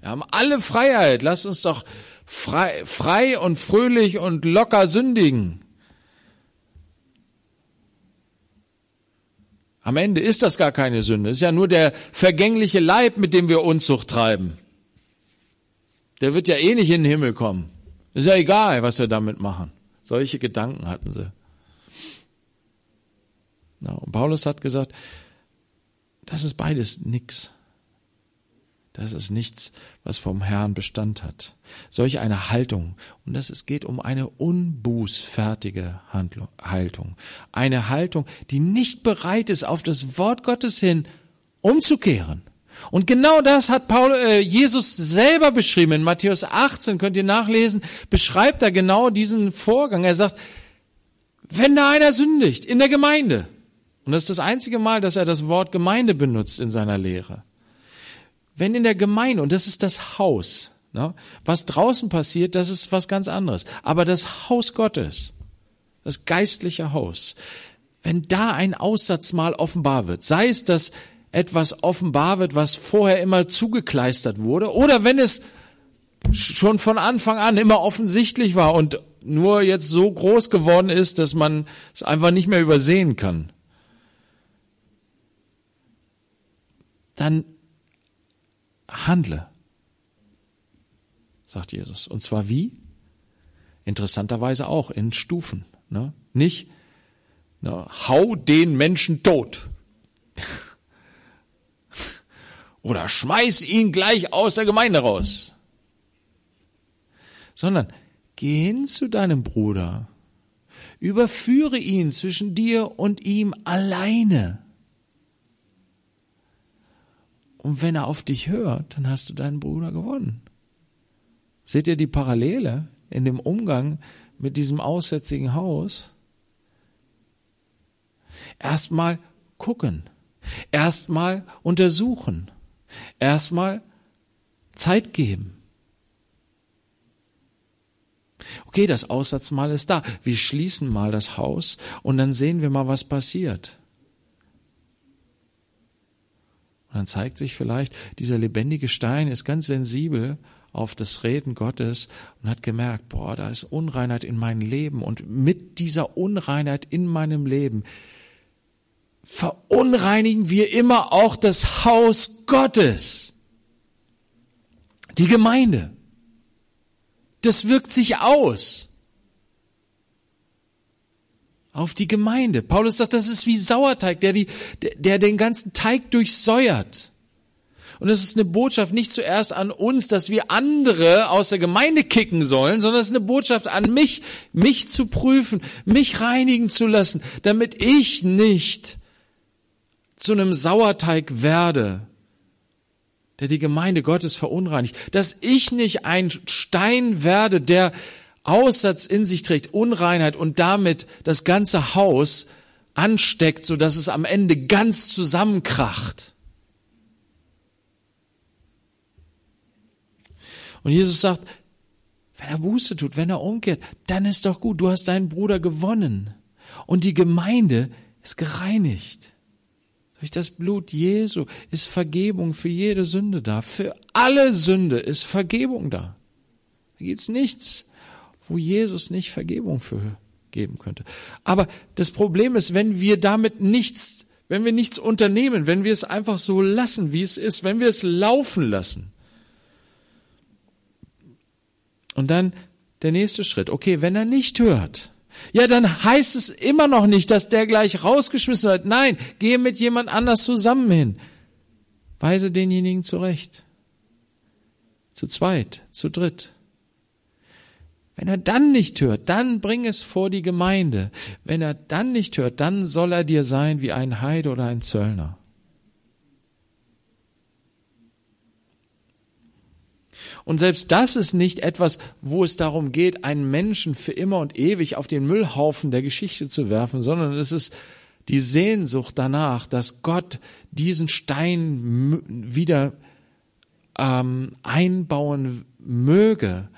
Wir haben alle Freiheit. Lass uns doch frei, frei und fröhlich und locker sündigen. Am Ende ist das gar keine Sünde. Ist ja nur der vergängliche Leib, mit dem wir Unzucht treiben. Der wird ja eh nicht in den Himmel kommen. Ist ja egal, was wir damit machen. Solche Gedanken hatten sie. Ja, und Paulus hat gesagt, das ist beides nix. Das ist nichts, was vom Herrn Bestand hat. Solch eine Haltung, und das es geht um eine unbußfertige Handlung, Haltung. Eine Haltung, die nicht bereit ist, auf das Wort Gottes hin umzukehren. Und genau das hat Paul, äh, Jesus selber beschrieben. In Matthäus 18 könnt ihr nachlesen, beschreibt er genau diesen Vorgang. Er sagt, wenn da einer sündigt in der Gemeinde, und das ist das einzige Mal, dass er das Wort Gemeinde benutzt in seiner Lehre, wenn in der Gemeinde, und das ist das Haus, ne, was draußen passiert, das ist was ganz anderes. Aber das Haus Gottes, das geistliche Haus, wenn da ein Aussatz mal offenbar wird, sei es, dass etwas offenbar wird, was vorher immer zugekleistert wurde, oder wenn es schon von Anfang an immer offensichtlich war und nur jetzt so groß geworden ist, dass man es einfach nicht mehr übersehen kann, dann handle, sagt Jesus. Und zwar wie? Interessanterweise auch in Stufen. Ne? Nicht, ne, hau den Menschen tot. Oder schmeiß ihn gleich aus der Gemeinde raus. Sondern geh hin zu deinem Bruder, überführe ihn zwischen dir und ihm alleine. Und wenn er auf dich hört, dann hast du deinen Bruder gewonnen. Seht ihr die Parallele in dem Umgang mit diesem aussätzigen Haus? Erstmal gucken, erstmal untersuchen, erstmal Zeit geben. Okay, das Aussatzmal ist da. Wir schließen mal das Haus und dann sehen wir mal, was passiert. Und dann zeigt sich vielleicht, dieser lebendige Stein ist ganz sensibel auf das Reden Gottes und hat gemerkt, boah, da ist Unreinheit in meinem Leben und mit dieser Unreinheit in meinem Leben verunreinigen wir immer auch das Haus Gottes, die Gemeinde. Das wirkt sich aus auf die Gemeinde. Paulus sagt, das ist wie Sauerteig, der, die, der, den ganzen Teig durchsäuert. Und es ist eine Botschaft nicht zuerst an uns, dass wir andere aus der Gemeinde kicken sollen, sondern es ist eine Botschaft an mich, mich zu prüfen, mich reinigen zu lassen, damit ich nicht zu einem Sauerteig werde, der die Gemeinde Gottes verunreinigt, dass ich nicht ein Stein werde, der Aussatz in sich trägt, Unreinheit und damit das ganze Haus ansteckt, so dass es am Ende ganz zusammenkracht. Und Jesus sagt, wenn er Buße tut, wenn er umkehrt, dann ist doch gut, du hast deinen Bruder gewonnen. Und die Gemeinde ist gereinigt. Durch das Blut Jesu ist Vergebung für jede Sünde da. Für alle Sünde ist Vergebung da. Da gibt's nichts, wo Jesus nicht Vergebung für geben könnte. Aber das Problem ist, wenn wir damit nichts, wenn wir nichts unternehmen, wenn wir es einfach so lassen, wie es ist, wenn wir es laufen lassen. Und dann der nächste Schritt. Okay, wenn er nicht hört, ja, dann heißt es immer noch nicht, dass der gleich rausgeschmissen wird. Nein, gehe mit jemand anders zusammen hin. Weise denjenigen zurecht. Zu zweit, zu dritt. Wenn er dann nicht hört, dann bring es vor die Gemeinde. Wenn er dann nicht hört, dann soll er dir sein wie ein Heide oder ein Zöllner. Und selbst das ist nicht etwas, wo es darum geht, einen Menschen für immer und ewig auf den Müllhaufen der Geschichte zu werfen, sondern es ist die Sehnsucht danach, dass Gott diesen Stein wieder ähm, einbauen möge,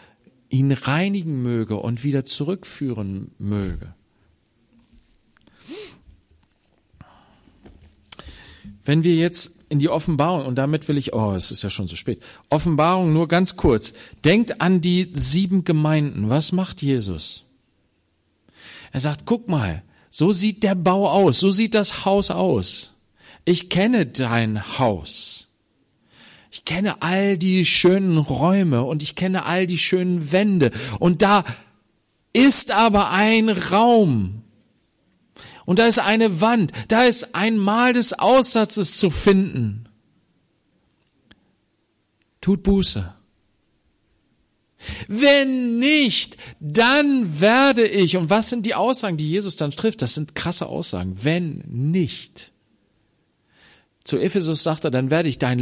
ihn reinigen möge und wieder zurückführen möge. Wenn wir jetzt in die Offenbarung, und damit will ich, oh, es ist ja schon so spät, Offenbarung nur ganz kurz, denkt an die sieben Gemeinden. Was macht Jesus? Er sagt, guck mal, so sieht der Bau aus, so sieht das Haus aus. Ich kenne dein Haus. Ich kenne all die schönen Räume und ich kenne all die schönen Wände. Und da ist aber ein Raum. Und da ist eine Wand. Da ist ein Mal des Aussatzes zu finden. Tut Buße. Wenn nicht, dann werde ich. Und was sind die Aussagen, die Jesus dann trifft? Das sind krasse Aussagen. Wenn nicht. Zu Ephesus sagt er, dann werde ich deinen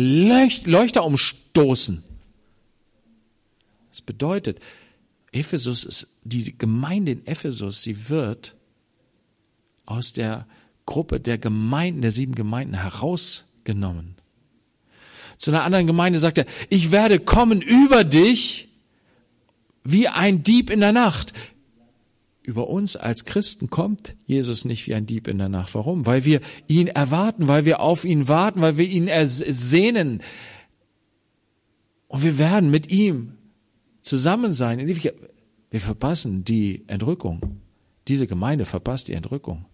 Leuchter umstoßen. Das bedeutet, Ephesus ist, die Gemeinde in Ephesus, sie wird aus der Gruppe der Gemeinden, der sieben Gemeinden herausgenommen. Zu einer anderen Gemeinde sagt er, ich werde kommen über dich wie ein Dieb in der Nacht. Über uns als Christen kommt Jesus nicht wie ein Dieb in der Nacht. Warum? Weil wir ihn erwarten, weil wir auf ihn warten, weil wir ihn ersehnen. Und wir werden mit ihm zusammen sein. Wir verpassen die Entrückung. Diese Gemeinde verpasst die Entrückung.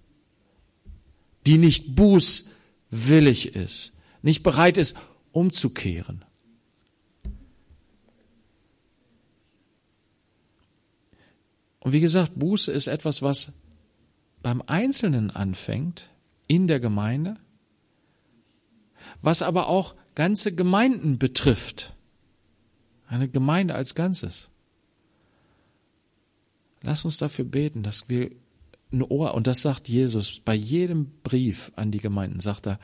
Die nicht bußwillig ist, nicht bereit ist, umzukehren. Und wie gesagt, Buße ist etwas, was beim Einzelnen anfängt, in der Gemeinde, was aber auch ganze Gemeinden betrifft. Eine Gemeinde als Ganzes. Lass uns dafür beten, dass wir ein Ohr, und das sagt Jesus bei jedem Brief an die Gemeinden, sagt er,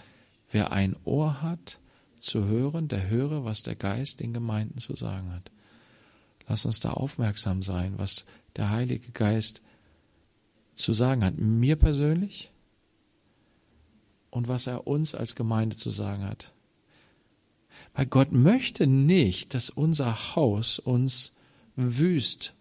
wer ein Ohr hat zu hören, der höre, was der Geist den Gemeinden zu sagen hat. Lass uns da aufmerksam sein, was der Heilige Geist zu sagen hat. Mir persönlich und was er uns als Gemeinde zu sagen hat. Weil Gott möchte nicht, dass unser Haus uns wüst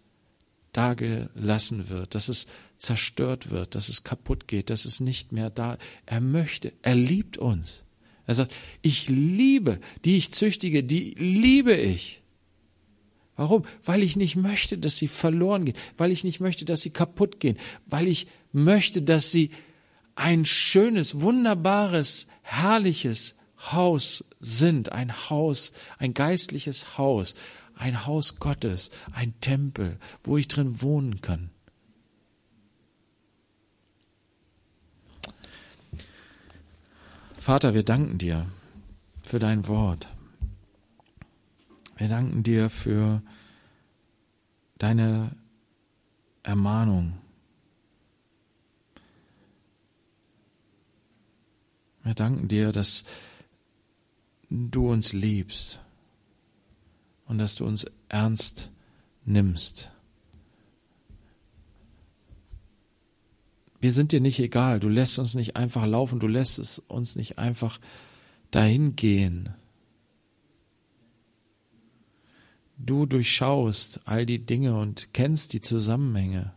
dagelassen wird, dass es zerstört wird, dass es kaputt geht, dass es nicht mehr da. Er möchte, er liebt uns. Er sagt, ich liebe, die ich züchtige, die liebe ich. Warum? Weil ich nicht möchte, dass sie verloren gehen, weil ich nicht möchte, dass sie kaputt gehen, weil ich möchte, dass sie ein schönes, wunderbares, herrliches Haus sind, ein Haus, ein geistliches Haus, ein Haus Gottes, ein Tempel, wo ich drin wohnen kann. Vater, wir danken dir für dein Wort. Wir danken dir für deine Ermahnung. Wir danken dir, dass du uns liebst und dass du uns ernst nimmst. Wir sind dir nicht egal, du lässt uns nicht einfach laufen, du lässt es uns nicht einfach dahin gehen. Du durchschaust all die Dinge und kennst die Zusammenhänge.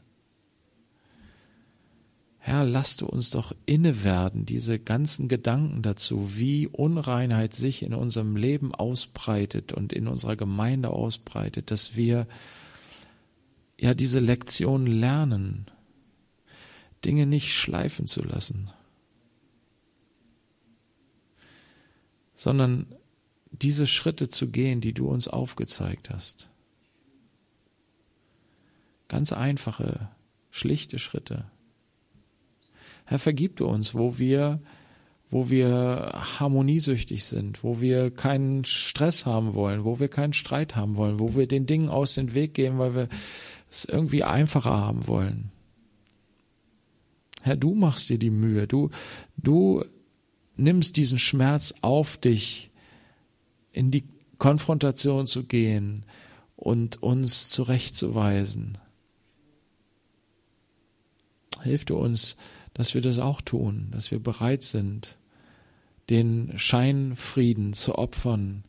Herr, lass du uns doch inne werden, diese ganzen Gedanken dazu, wie Unreinheit sich in unserem Leben ausbreitet und in unserer Gemeinde ausbreitet, dass wir ja diese Lektion lernen, Dinge nicht schleifen zu lassen, sondern diese Schritte zu gehen, die du uns aufgezeigt hast. Ganz einfache, schlichte Schritte. Herr, vergib du uns, wo wir, wo wir harmoniesüchtig sind, wo wir keinen Stress haben wollen, wo wir keinen Streit haben wollen, wo wir den Dingen aus dem Weg gehen, weil wir es irgendwie einfacher haben wollen. Herr, du machst dir die Mühe, du, du nimmst diesen Schmerz auf dich, in die Konfrontation zu gehen und uns zurechtzuweisen. Hilf du uns, dass wir das auch tun, dass wir bereit sind, den Scheinfrieden zu opfern,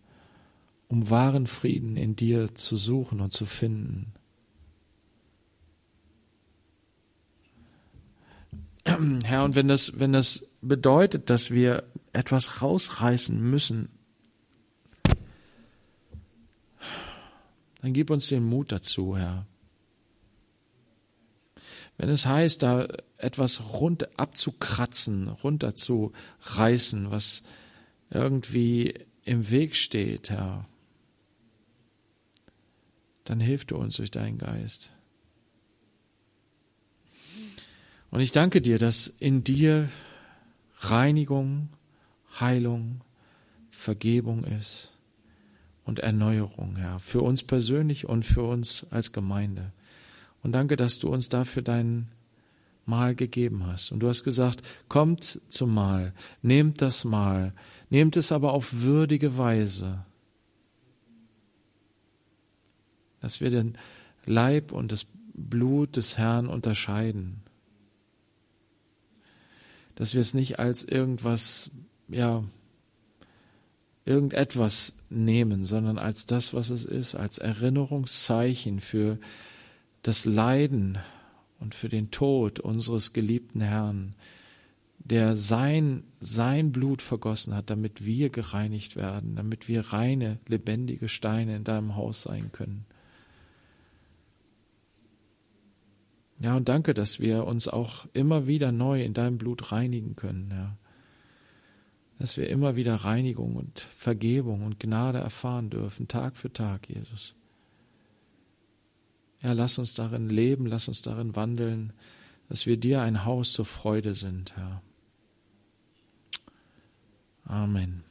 um wahren Frieden in dir zu suchen und zu finden. Herr, und wenn das, wenn das bedeutet, dass wir etwas rausreißen müssen, dann gib uns den Mut dazu, Herr. Wenn es heißt, da etwas rund abzukratzen, runterzureißen, was irgendwie im Weg steht, Herr, dann hilf du uns durch deinen Geist. Und ich danke dir, dass in dir Reinigung, Heilung, Vergebung ist und Erneuerung, Herr, für uns persönlich und für uns als Gemeinde. Und danke, dass du uns dafür dein Mahl gegeben hast. Und du hast gesagt, kommt zum Mahl, nehmt das Mahl, nehmt es aber auf würdige Weise, dass wir den Leib und das Blut des Herrn unterscheiden, dass wir es nicht als irgendwas, ja, irgendetwas nehmen, sondern als das, was es ist, als Erinnerungszeichen für das Leiden und für den Tod unseres geliebten Herrn, der sein, sein Blut vergossen hat, damit wir gereinigt werden, damit wir reine, lebendige Steine in deinem Haus sein können. Ja, und danke, dass wir uns auch immer wieder neu in deinem Blut reinigen können, ja. Dass wir immer wieder Reinigung und Vergebung und Gnade erfahren dürfen, Tag für Tag, Jesus. Ja, lass uns darin leben, lass uns darin wandeln, dass wir dir ein Haus zur Freude sind, Herr. Amen.